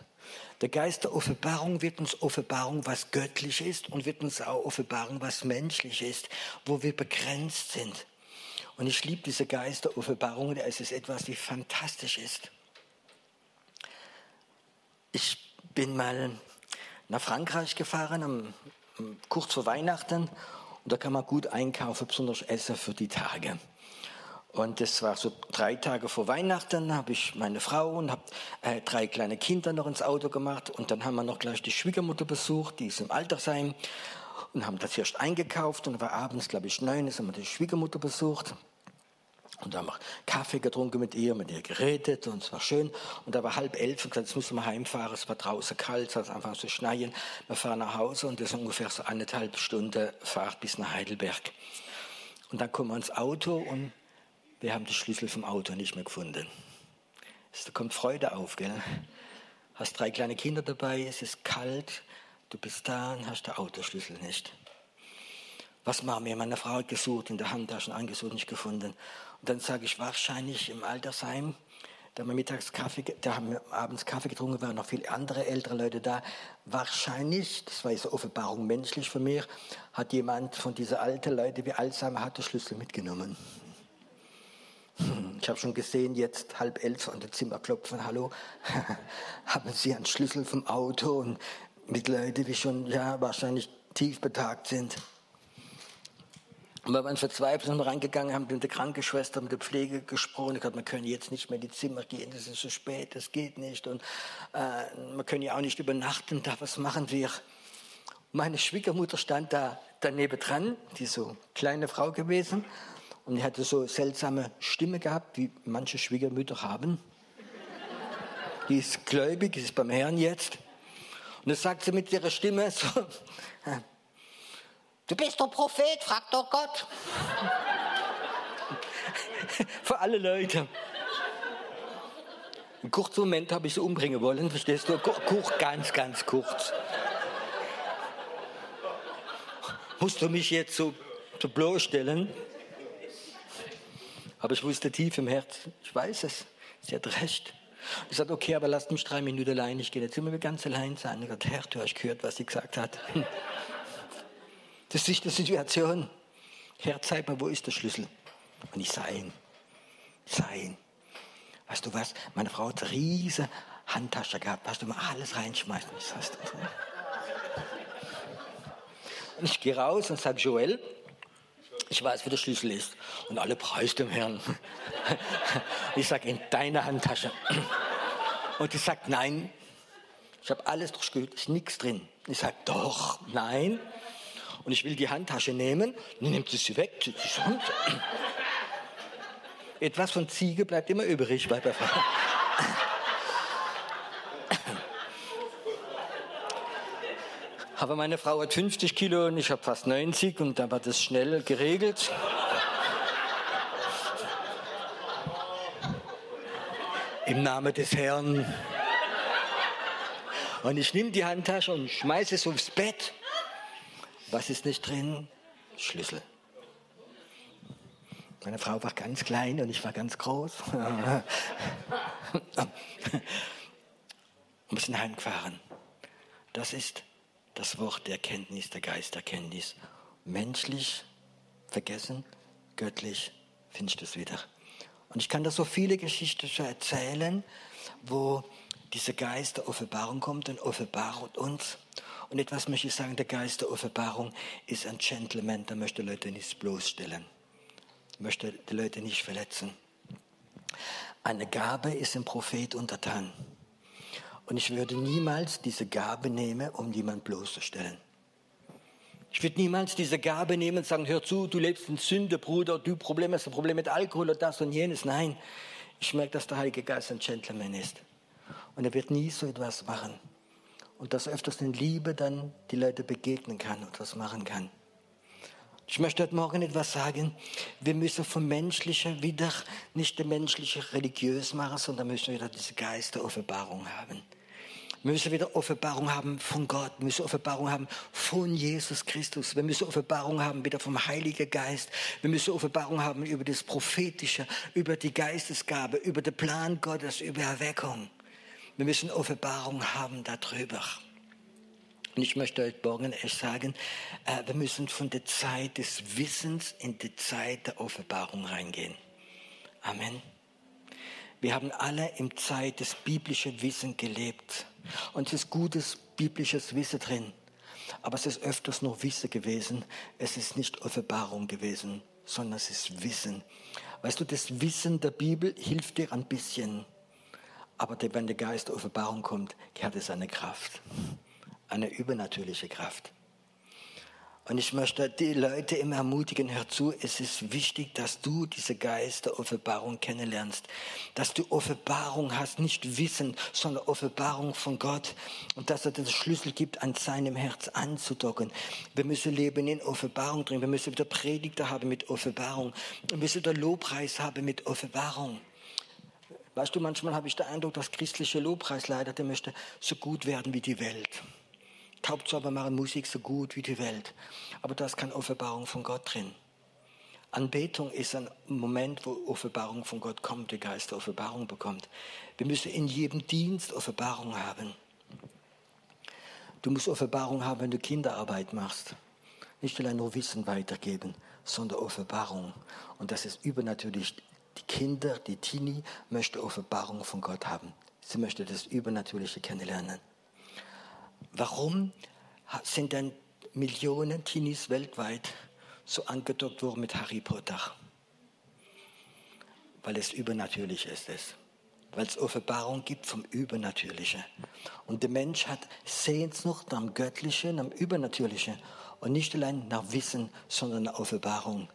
Der Geist der Offenbarung wird uns Offenbarung, was göttlich ist und wird uns auch Offenbarung, was menschlich ist, wo wir begrenzt sind. Und ich liebe diese Geist der Offenbarung, es ist etwas, wie fantastisch ist. Ich bin mal nach Frankreich gefahren, am, kurz vor Weihnachten, und da kann man gut einkaufen, besonders Essen für die Tage. Und das war so drei Tage vor Weihnachten, habe ich meine Frau und habe äh, drei kleine Kinder noch ins Auto gemacht. Und dann haben wir noch gleich die Schwiegermutter besucht, die ist im Altersheim. Und haben das erst eingekauft und war abends, glaube ich, neun, haben wir die Schwiegermutter besucht. Und da haben wir Kaffee getrunken mit ihr, mit ihr geredet und es war schön. Und da war halb elf und gesagt, jetzt müssen wir heimfahren. Es war draußen kalt, es hat angefangen zu schneien. Wir fahren nach Hause und das ist ungefähr so eineinhalb Stunden Fahrt bis nach Heidelberg. Und dann kommen wir ins Auto und wir haben die Schlüssel vom Auto nicht mehr gefunden. Da kommt Freude auf, gell? Hast drei kleine Kinder dabei, es ist kalt, du bist da und hast den Autoschlüssel nicht. Was machen wir? Meine Frau hat gesucht, in der Handtasche angesucht, nicht gefunden. Und dann sage ich, wahrscheinlich im Altersheim, da haben wir mittags Kaffee, da haben wir abends Kaffee getrunken, waren noch viele andere ältere Leute da. Wahrscheinlich, das war jetzt Offenbarung menschlich für mich, hat jemand von diesen alten Leuten, wie Alzheimer hat, den Schlüssel mitgenommen. Ich habe schon gesehen, jetzt halb elf an der Zimmer klopfen, hallo, haben Sie einen Schlüssel vom Auto und mit Leuten, die schon ja wahrscheinlich tief betagt sind. Und wir waren verzweifelt und reingegangen, haben mit der Krankenschwester, mit der Pflege gesprochen. Ich habe, wir können jetzt nicht mehr in die Zimmer gehen, das ist so spät, das geht nicht. Und äh, wir können ja auch nicht übernachten, da was machen wir? Meine Schwiegermutter stand da daneben dran, die so kleine Frau gewesen. Und die hatte so seltsame Stimme gehabt, wie manche Schwiegermütter haben. Die ist gläubig, ist beim Herrn jetzt. Und das sagt sie mit ihrer Stimme so, Du bist doch Prophet, frag doch Gott. Für alle Leute. Einen kurzen Moment habe ich sie umbringen wollen, verstehst du? Kurz, ganz, ganz kurz. Musst du mich jetzt so, so bloßstellen? Aber ich wusste tief im Herzen, ich weiß es, sie hat recht. Ich sagte, okay, aber lasst mich drei Minuten allein, ich gehe jetzt immer ganz allein sein. Ich sagte, Herr, du hast gehört, was sie gesagt hat. Das ist die Situation. Herr, zeig mir, wo ist der Schlüssel? Und ich sah ihn. Ihn. Weißt du was? Meine Frau hat eine riesige Handtasche gehabt. Hast du mal alles reinschmeißen? Ich sag's dir. Und ich gehe raus und sage, Joel, ich weiß, wo der Schlüssel ist. Und alle preist dem Herrn. Ich sage, in deiner Handtasche. Und die sagt, nein. Ich habe alles durchgehört, ist nichts drin. Ich sage, doch, nein und ich will die Handtasche nehmen, dann nimmt sie sie weg. Etwas von Ziege bleibt immer übrig bei der Frau. Aber meine Frau hat 50 Kilo und ich habe fast 90 und da war das schnell geregelt. Im Namen des Herrn. Und ich nehme die Handtasche und schmeiße es aufs Bett. Was ist nicht drin? Schlüssel. Meine Frau war ganz klein und ich war ganz groß. und wir sind heimgefahren. Das ist das Wort der Erkenntnis, der Geisterkenntnis. Menschlich vergessen, göttlich findest du es wieder. Und ich kann da so viele Geschichten erzählen, wo diese Geist der Offenbarung kommt und offenbart uns. Und etwas möchte ich sagen, der Geist der Offenbarung ist ein Gentleman, der möchte Leute nicht bloßstellen, möchte die Leute nicht verletzen. Eine Gabe ist ein Prophet untertan. Und ich würde niemals diese Gabe nehmen, um jemanden bloßzustellen. Ich würde niemals diese Gabe nehmen und sagen, hör zu, du lebst in Sünde, Bruder, du Problem hast ein Problem mit Alkohol oder das und jenes. Nein, ich merke, dass der Heilige Geist ein Gentleman ist. Und er wird nie so etwas machen und dass öfters in Liebe dann die Leute begegnen kann und was machen kann. Ich möchte heute Morgen etwas sagen. Wir müssen vom Menschlichen wieder nicht den Menschlichen religiös machen, sondern müssen wieder diese Geist der Offenbarung haben. Wir müssen wieder Offenbarung haben von Gott. Wir müssen Offenbarung haben von Jesus Christus. Wir müssen Offenbarung haben wieder vom Heiligen Geist. Wir müssen Offenbarung haben über das Prophetische, über die Geistesgabe, über den Plan Gottes, über Erweckung. Wir müssen Offenbarung haben darüber. Und ich möchte heute Morgen echt sagen, äh, wir müssen von der Zeit des Wissens in die Zeit der Offenbarung reingehen. Amen. Wir haben alle im Zeit des biblischen Wissens gelebt. Und es ist gutes biblisches Wissen drin. Aber es ist öfters nur Wissen gewesen. Es ist nicht Offenbarung gewesen, sondern es ist Wissen. Weißt du, das Wissen der Bibel hilft dir ein bisschen. Aber wenn der Geist der Offenbarung kommt, hat es eine Kraft, eine übernatürliche Kraft. Und ich möchte die Leute immer ermutigen, hör zu, es ist wichtig, dass du diese Geist der Offenbarung kennenlernst. Dass du Offenbarung hast, nicht Wissen, sondern Offenbarung von Gott. Und dass er den Schlüssel gibt, an seinem Herz anzudocken. Wir müssen leben in Offenbarung drin. Wir müssen wieder Predigter haben mit Offenbarung. Wir müssen wieder Lobpreis haben mit Offenbarung. Weißt du, manchmal habe ich den Eindruck, dass christliche Lobpreisleiter, der möchte so gut werden wie die Welt. Hauptsache machen Musik so gut wie die Welt. Aber da ist keine Offenbarung von Gott drin. Anbetung ist ein Moment, wo Offenbarung von Gott kommt, der Geist Offenbarung bekommt. Wir müssen in jedem Dienst Offenbarung haben. Du musst Offenbarung haben, wenn du Kinderarbeit machst. Nicht allein nur Wissen weitergeben, sondern Offenbarung. Und das ist übernatürlich. Die Kinder, die Teenie, möchten Offenbarung von Gott haben. Sie möchten das Übernatürliche kennenlernen. Warum sind denn Millionen Teenies weltweit so angedockt worden mit Harry Potter? Weil es übernatürlich ist. Es weil es Offenbarung gibt vom Übernatürlichen. Und der Mensch hat Sehnsucht nach dem Göttlichen, nach dem Übernatürlichen und nicht allein nach Wissen, sondern nach Offenbarung.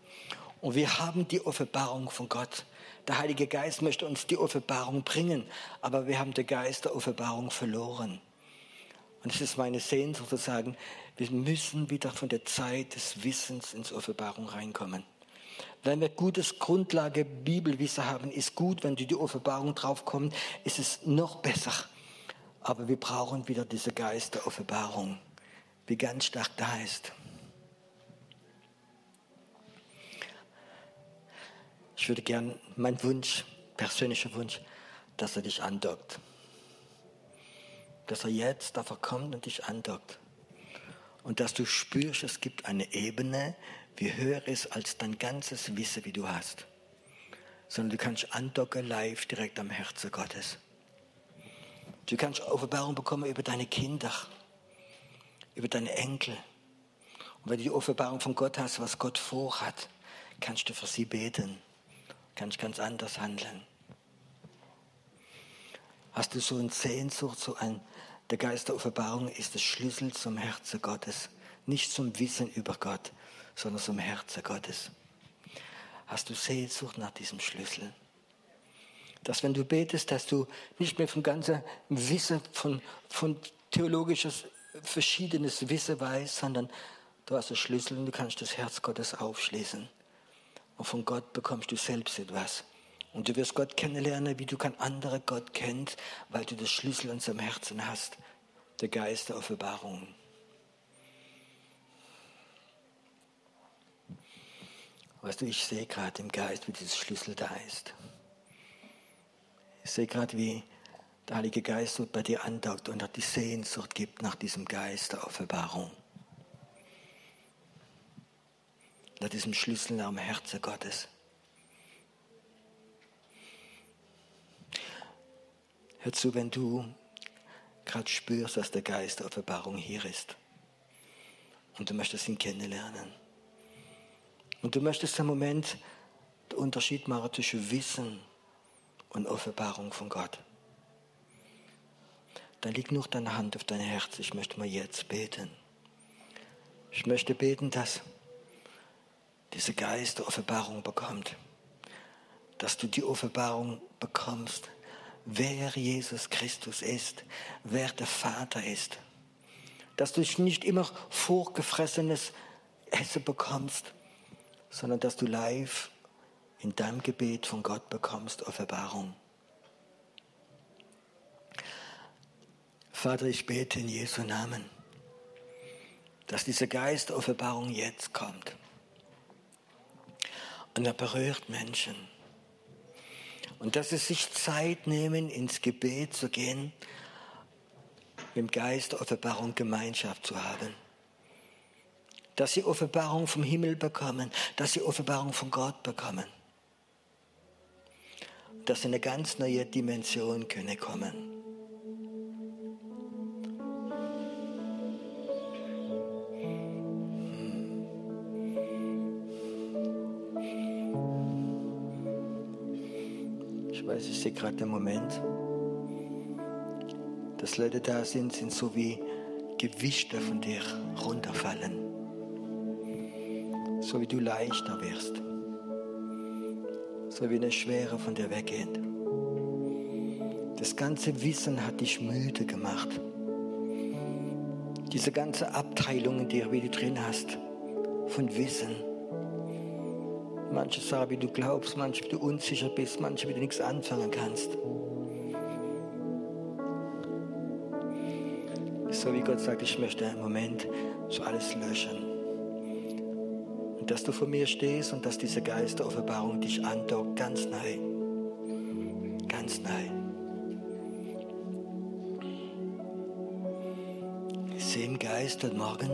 Und wir haben die Offenbarung von Gott. Der Heilige Geist möchte uns die Offenbarung bringen, aber wir haben den Geist der Offenbarung verloren. Und es ist meine Sehnsucht zu sagen, wir müssen wieder von der Zeit des Wissens ins Offenbarung reinkommen. Wenn wir gutes Grundlage Bibelwissen haben, ist gut. Wenn die Offenbarung draufkommt, ist es noch besser. Aber wir brauchen wieder diese Geist der Offenbarung, wie ganz stark da ist. Ich würde gern, mein Wunsch, persönlicher Wunsch, dass er dich andockt. Dass er jetzt dafür kommt und dich andockt. Und dass du spürst, es gibt eine Ebene, wie höher ist als dein ganzes Wissen, wie du hast. Sondern du kannst andocken live direkt am Herzen Gottes. Du kannst Offenbarung bekommen über deine Kinder, über deine Enkel. Und wenn du die Offenbarung von Gott hast, was Gott vorhat, kannst du für sie beten, kannst ganz anders handeln. Hast du so eine Sehnsucht, so ein, der Geist der Offenbarung ist der Schlüssel zum Herzen Gottes, nicht zum Wissen über Gott, sondern zum Herzen Gottes. Hast du Sehnsucht nach diesem Schlüssel? Dass wenn du betest, dass du nicht mehr vom ganzen Wissen, von, von theologisches, verschiedenes Wissen weißt, sondern du hast den Schlüssel und du kannst das Herz Gottes aufschließen. Und von Gott bekommst du selbst etwas. Und du wirst Gott kennenlernen, wie du kein anderer Gott kennst, weil du das Schlüssel in seinem Herzen hast, der Geist der Offenbarung. Weißt du, ich sehe gerade im Geist, wie dieser Schlüssel da ist. Ich sehe gerade, wie der Heilige Geist dort bei dir andockt und die Sehnsucht gibt nach diesem Geist der Offenbarung. Nach diesem Schlüssel am Herzen Gottes. Hör zu, wenn du gerade spürst, dass der Geist der Offenbarung hier ist und du möchtest ihn kennenlernen und du möchtest im Moment den Unterschied machen zwischen Wissen und Offenbarung von Gott. Dann liegt nur deine Hand auf dein Herz. Ich möchte mal jetzt beten. Ich möchte beten, dass diese Geist der Offenbarung bekommt. Dass du die Offenbarung bekommst, wer Jesus Christus ist, wer der Vater ist. Dass du nicht immer vorgefressenes Essen bekommst, sondern dass du live in deinem Gebet von Gott bekommst Offenbarung. Vater, ich bete in Jesu Namen, dass dieser Geist der Offenbarung jetzt kommt. Und er berührt Menschen. Und dass sie sich Zeit nehmen, ins Gebet zu gehen, mit dem Geist Offenbarung Gemeinschaft zu haben dass sie Offenbarung vom Himmel bekommen, dass sie Offenbarung von Gott bekommen. Dass sie in eine ganz neue Dimension können kommen. Sehe gerade den Moment, dass Leute da sind, sind so wie Gewichte von dir runterfallen so wie du leichter wirst, so wie eine Schwere von dir weggeht. Das ganze Wissen hat dich müde gemacht. Diese ganze Abteilung in dir, wie du drin hast, von Wissen. Manche sagen, wie du glaubst, manche, wie du unsicher bist, manche, wie du nichts anfangen kannst. So wie Gott sagt, ich möchte im Moment so alles löschen. Und dass du vor mir stehst und dass diese Geist der Offenbarung dich andockt, ganz neu. Ganz neu. Sehe im Geist heute Morgen,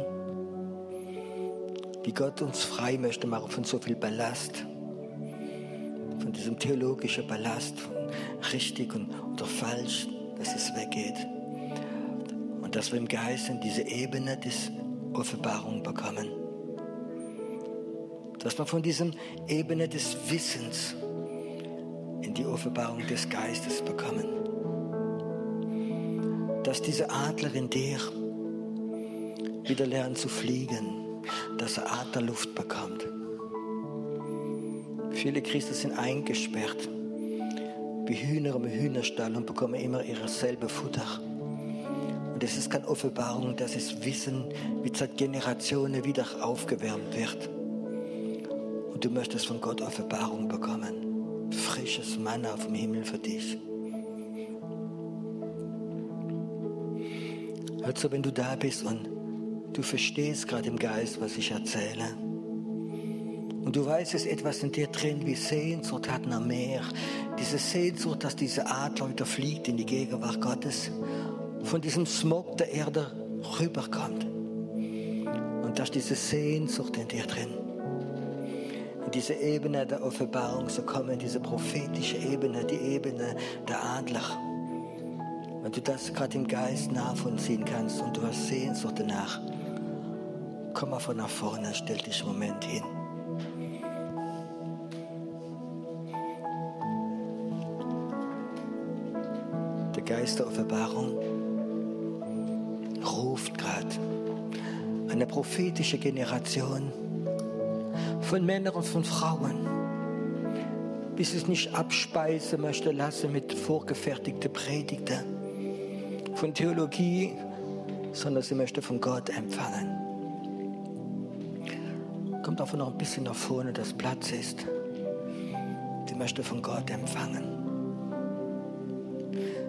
wie Gott uns frei möchte machen von so viel Ballast, von diesem theologischen Ballast, von richtig und, oder falsch, dass es weggeht. Und dass wir im Geist in diese Ebene des Offenbarung bekommen. Dass wir von diesem Ebene des Wissens in die Offenbarung des Geistes bekommen. Dass diese Adler in dir wieder lernen zu fliegen, dass er Adlerluft bekommt. Viele Christen sind eingesperrt wie Hühner im Hühnerstall und bekommen immer ihre selbe Futter. Und es ist keine Offenbarung, das ist Wissen, wie seit Generationen wieder aufgewärmt wird. Und du möchtest von Gott Offenbarung bekommen. Frisches Manna vom Himmel für dich. Also wenn du da bist und du verstehst gerade im Geist, was ich erzähle. Und du weißt, es ist etwas in dir drin, wie Sehnsucht hat nach mehr. Diese Sehnsucht, dass diese Adler wieder fliegt in die Gegenwart Gottes von diesem Smog der Erde rüberkommt. Und dass diese Sehnsucht in dir drin, in diese Ebene der Offenbarung zu kommen, diese prophetische Ebene, die Ebene der Adler. Wenn du das gerade im Geist nachvollziehen kannst und du hast Sehnsucht danach, komm mal von nach vorne, stell dich einen Moment hin. Der Geist der Offenbarung ruft gerade eine prophetische Generation von Männern und von Frauen, bis es nicht abspeisen möchte lassen mit vorgefertigten Predigten von Theologie, sondern sie möchte von Gott empfangen. Kommt einfach noch ein bisschen nach vorne, dass Platz ist. Sie möchte von Gott empfangen.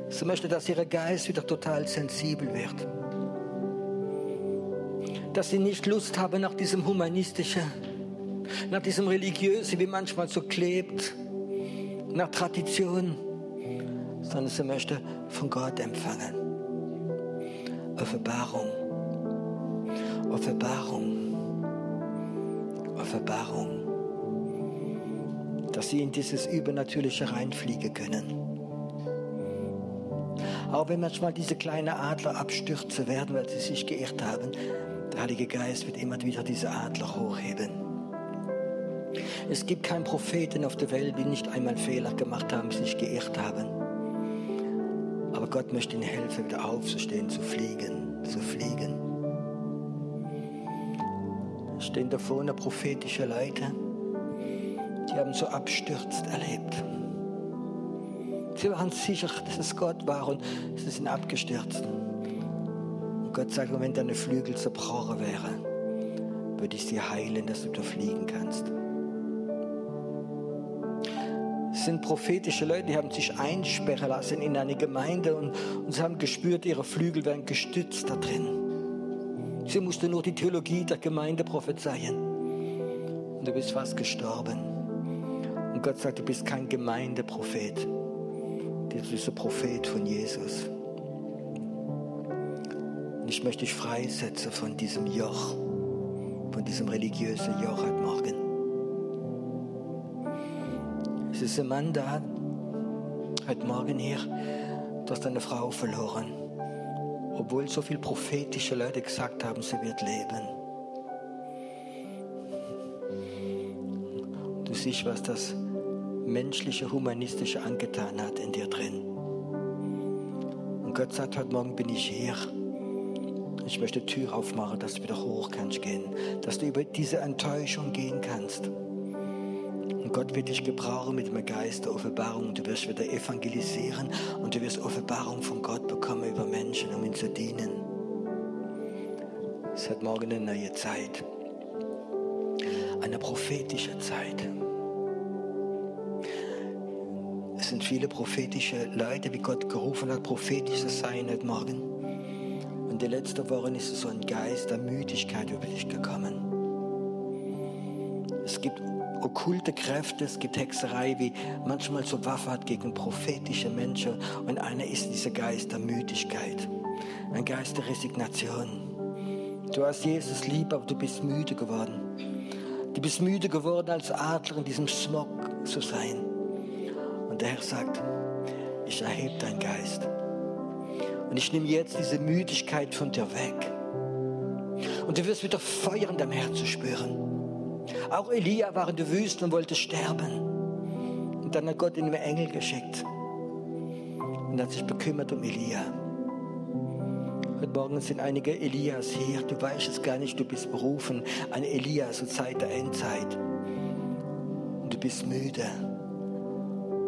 Sie möchte, dass ihr Geist wieder total sensibel wird dass sie nicht Lust haben nach diesem humanistischen, nach diesem religiösen, wie manchmal so klebt, nach Tradition, sondern sie möchte von Gott empfangen. Offenbarung, Offenbarung, Offenbarung, dass sie in dieses Übernatürliche reinfliegen können. Auch wenn manchmal diese kleinen Adler abstürzen werden, weil sie sich geirrt haben, der Heilige Geist wird immer wieder diese Adler hochheben. Es gibt keinen Propheten auf der Welt, die nicht einmal Fehler gemacht haben, sich geirrt haben. Aber Gott möchte ihnen helfen, wieder aufzustehen, zu fliegen, zu fliegen. Stehen da vorne prophetische Leute, die haben so abstürzt erlebt. Sie waren sicher, dass es Gott war und sie sind abgestürzt. Gott sagt, wenn deine Flügel zerbrochen wären, würde ich sie heilen, dass du da fliegen kannst. Es sind prophetische Leute, die haben sich einsperren lassen in eine Gemeinde und, und sie haben gespürt, ihre Flügel werden gestützt da drin. Sie mussten nur die Theologie der Gemeinde prophezeien. Und du bist fast gestorben. Und Gott sagt, du bist kein Gemeindeprophet. Du bist ein Prophet von Jesus ich möchte dich freisetzen von diesem Joch, von diesem religiösen Joch heute Morgen. Es ist ein Mann da, heute Morgen hier, du hast deine Frau verloren, obwohl so viele prophetische Leute gesagt haben, sie wird leben. Du siehst, was das menschliche, humanistische angetan hat in dir drin. Und Gott sagt, heute Morgen bin ich hier ich möchte die Tür aufmachen, dass du wieder hoch kannst gehen, dass du über diese Enttäuschung gehen kannst. Und Gott wird dich gebrauchen mit dem Geist der Offenbarung. Du wirst wieder evangelisieren und du wirst Offenbarung von Gott bekommen über Menschen, um ihnen zu dienen. Es hat morgen eine neue Zeit, eine prophetische Zeit. Es sind viele prophetische Leute, wie Gott gerufen hat, prophetisch zu sein heute Morgen in den letzten Wochen ist so ein Geist der Müdigkeit über dich gekommen. Es gibt okkulte Kräfte, es gibt Hexerei, wie manchmal so Waffe hat gegen prophetische Menschen. Und einer ist dieser Geist der Müdigkeit, ein Geist der Resignation. Du hast Jesus lieb, aber du bist müde geworden. Du bist müde geworden, als Adler in diesem Smog zu sein. Und der Herr sagt, ich erhebe deinen Geist. Und ich nehme jetzt diese Müdigkeit von dir weg. Und du wirst wieder Feuer in deinem Herzen spüren. Auch Elia war in der Wüste und wollte sterben. Und dann hat Gott ihm einen Engel geschickt. Und hat sich bekümmert um Elia. Heute Morgen sind einige Elias hier. Du weißt es gar nicht, du bist berufen. Ein Elias zur Zeit der Endzeit. Und du bist müde,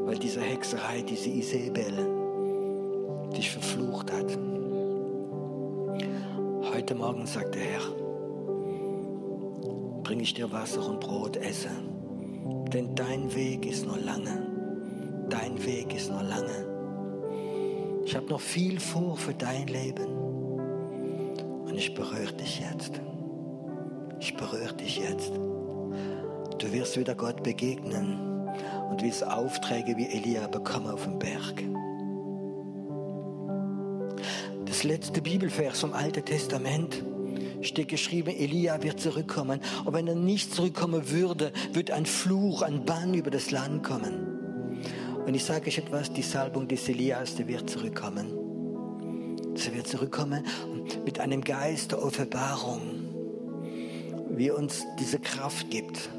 weil diese Hexerei, diese Isabel, dich verflucht hat. Heute Morgen sagt der Herr, bringe ich dir Wasser und Brot, esse. Denn dein Weg ist noch lange. Dein Weg ist noch lange. Ich habe noch viel vor für dein Leben. Und ich berühre dich jetzt. Ich berühre dich jetzt. Du wirst wieder Gott begegnen und wirst Aufträge wie Elia bekommen auf dem Berg letzte Bibelvers vom Alten Testament steht geschrieben, Elia wird zurückkommen. Und wenn er nicht zurückkommen würde, wird ein Fluch, ein Bann über das Land kommen. Und ich sage euch etwas, die Salbung des Elias, die wird zurückkommen. Sie wird zurückkommen mit einem Geist der Offenbarung, wie uns diese Kraft gibt,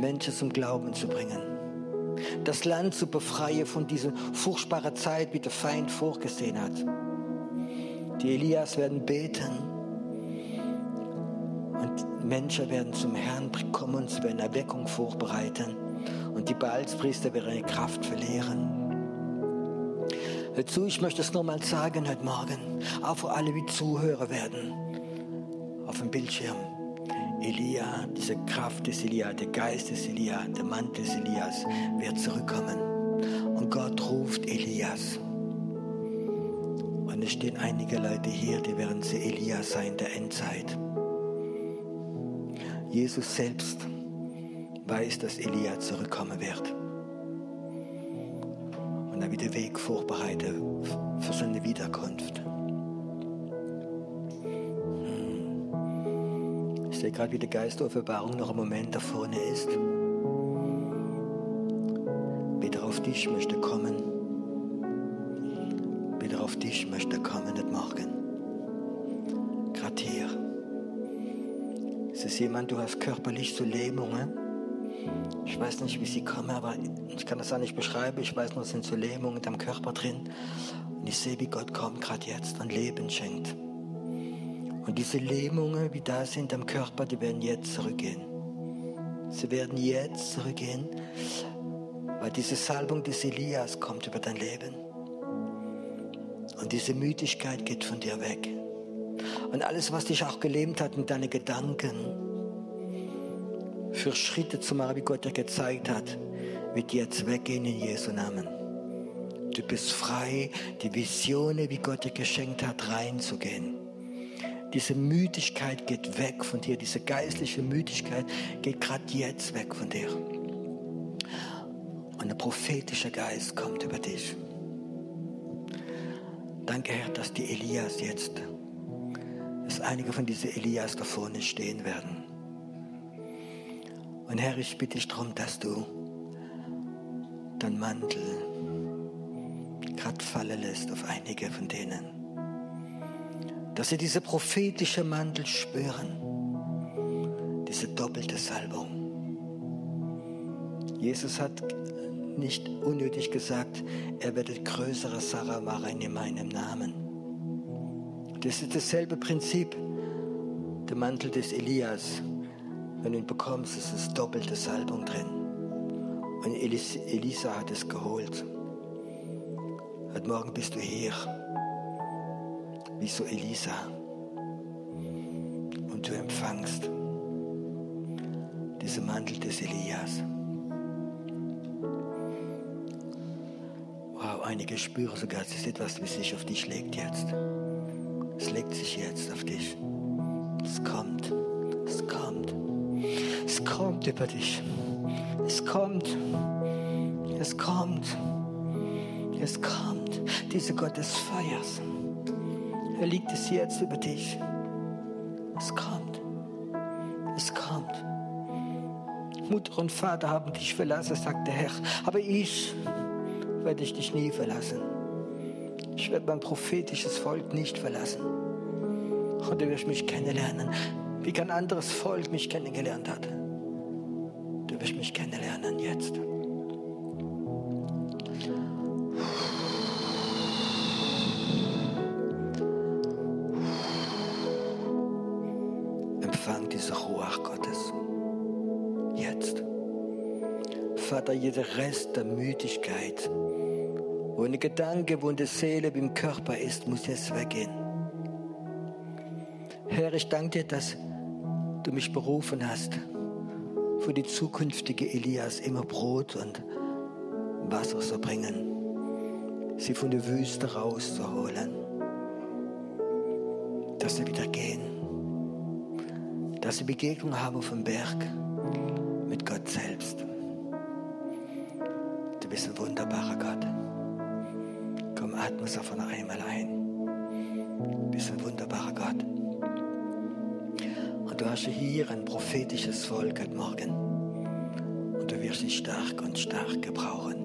Menschen zum Glauben zu bringen. Das Land zu befreien von dieser furchtbaren Zeit, wie der Feind vorgesehen hat. Die Elias werden beten. Menschen werden zum Herrn kommen und sie werden Erweckung vorbereiten. Und die Baalspriester werden ihre Kraft verlieren. Dazu, ich möchte es nochmal sagen heute Morgen, auch für alle, die Zuhörer werden, auf dem Bildschirm. Elia, diese Kraft des Elia, der Geist des Elia, der Mantel des Elias wird zurückkommen. Und Gott ruft Elias. Und es stehen einige Leute hier, die werden sie Elia sein der Endzeit. Jesus selbst weiß, dass Elia zurückkommen wird. Und er wird den Weg vorbereiten für seine Wiederkunft. Hm. Ich sehe gerade, wie die Geisteroffenbarung noch einen Moment da vorne ist. Wieder auf dich möchte kommen auf dich möchte kommen nicht Morgen. Ist jemand, du hast körperlich so Lähmungen. Ich weiß nicht, wie sie kommen, aber ich kann das auch nicht beschreiben. Ich weiß nur, es sind so Lähmungen in deinem Körper drin. Und ich sehe, wie Gott kommt gerade jetzt und Leben schenkt. Und diese Lähmungen, wie da sind am Körper, die werden jetzt zurückgehen. Sie werden jetzt zurückgehen, weil diese Salbung des Elias kommt über dein Leben. Und diese Müdigkeit geht von dir weg. Und alles, was dich auch gelähmt hat in deine Gedanken, für Schritte zu machen, wie Gott dir gezeigt hat, wird jetzt weggehen in Jesu Namen. Du bist frei, die Visionen, wie Gott dir geschenkt hat, reinzugehen. Diese Müdigkeit geht weg von dir, diese geistliche Müdigkeit geht gerade jetzt weg von dir. Und der prophetische Geist kommt über dich. Danke, Herr, dass die Elias jetzt, dass einige von diesen Elias da vorne stehen werden. Und Herr, ich bitte dich darum, dass du dein Mantel gerade fallen lässt auf einige von denen. Dass sie diese prophetische Mantel spüren, diese doppelte Salbung. Jesus hat nicht unnötig gesagt, er werde größere Sarah machen in meinem Namen. Das ist dasselbe Prinzip. Der Mantel des Elias, wenn du ihn bekommst, ist es doppelte Salbung drin. Und Elis Elisa hat es geholt. Heute Morgen bist du hier, wie so Elisa. Und du empfangst diesen Mantel des Elias. Einige spüren sogar, es ist etwas, wie sich auf dich legt jetzt. Es legt sich jetzt auf dich. Es kommt. Es kommt. Es kommt über dich. Es kommt. Es kommt. Es kommt. Diese Gott des Feuers. Er liegt es jetzt über dich. Es kommt. Es kommt. Mutter und Vater haben dich verlassen, sagt der Herr. Aber ich werde ich dich nie verlassen. Ich werde mein prophetisches Volk nicht verlassen. Und du wirst mich kennenlernen, wie kein anderes Volk mich kennengelernt hat. Du wirst mich kennenlernen jetzt. Empfang diese Ruach Gottes. Jetzt. Vater, jeder Rest der Müdigkeit, wo eine Gedanke, wo eine Seele im Körper ist, muss jetzt weggehen. Herr, ich danke dir, dass du mich berufen hast, für die zukünftige Elias immer Brot und Wasser zu bringen, sie von der Wüste rauszuholen, dass sie wieder gehen, dass sie Begegnung haben dem Berg mit Gott selbst. Du bist ein wunderbarer Gott. Komm, atme es auf einmal ein. Du bist ein wunderbarer hast hier ein prophetisches Volk heute Morgen. Und du wirst sie stark und stark gebrauchen.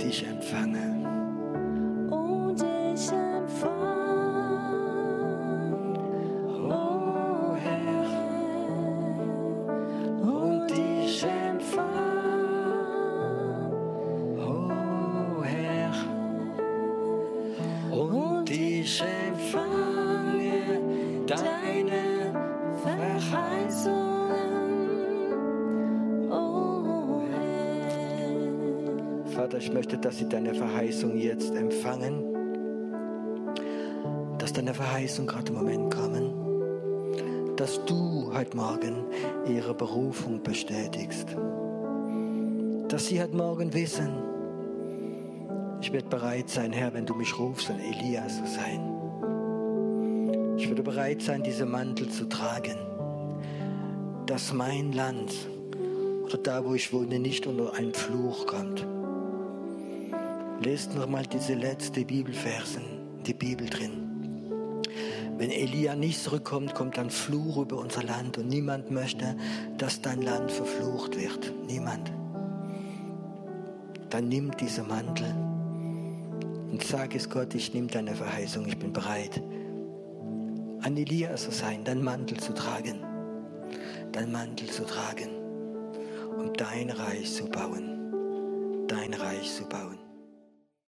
Und ich empfange. Dass sie deine Verheißung jetzt empfangen. Dass deine Verheißung gerade im Moment kommen. Dass du heute Morgen ihre Berufung bestätigst. Dass sie heute Morgen wissen, ich werde bereit sein, Herr, wenn du mich rufst, ein Elias zu sein. Ich würde bereit sein, diese Mantel zu tragen. Dass mein Land oder da, wo ich wohne, nicht unter einen Fluch kommt. Lest nochmal diese letzte Bibelversen, die Bibel drin. Wenn Elia nicht zurückkommt, kommt ein Fluch über unser Land und niemand möchte, dass dein Land verflucht wird. Niemand. Dann nimm diese Mantel und sag es Gott, ich nehme deine Verheißung, ich bin bereit, an Elia zu sein, deinen Mantel zu tragen, deinen Mantel zu tragen, um dein Reich zu bauen, dein Reich zu bauen.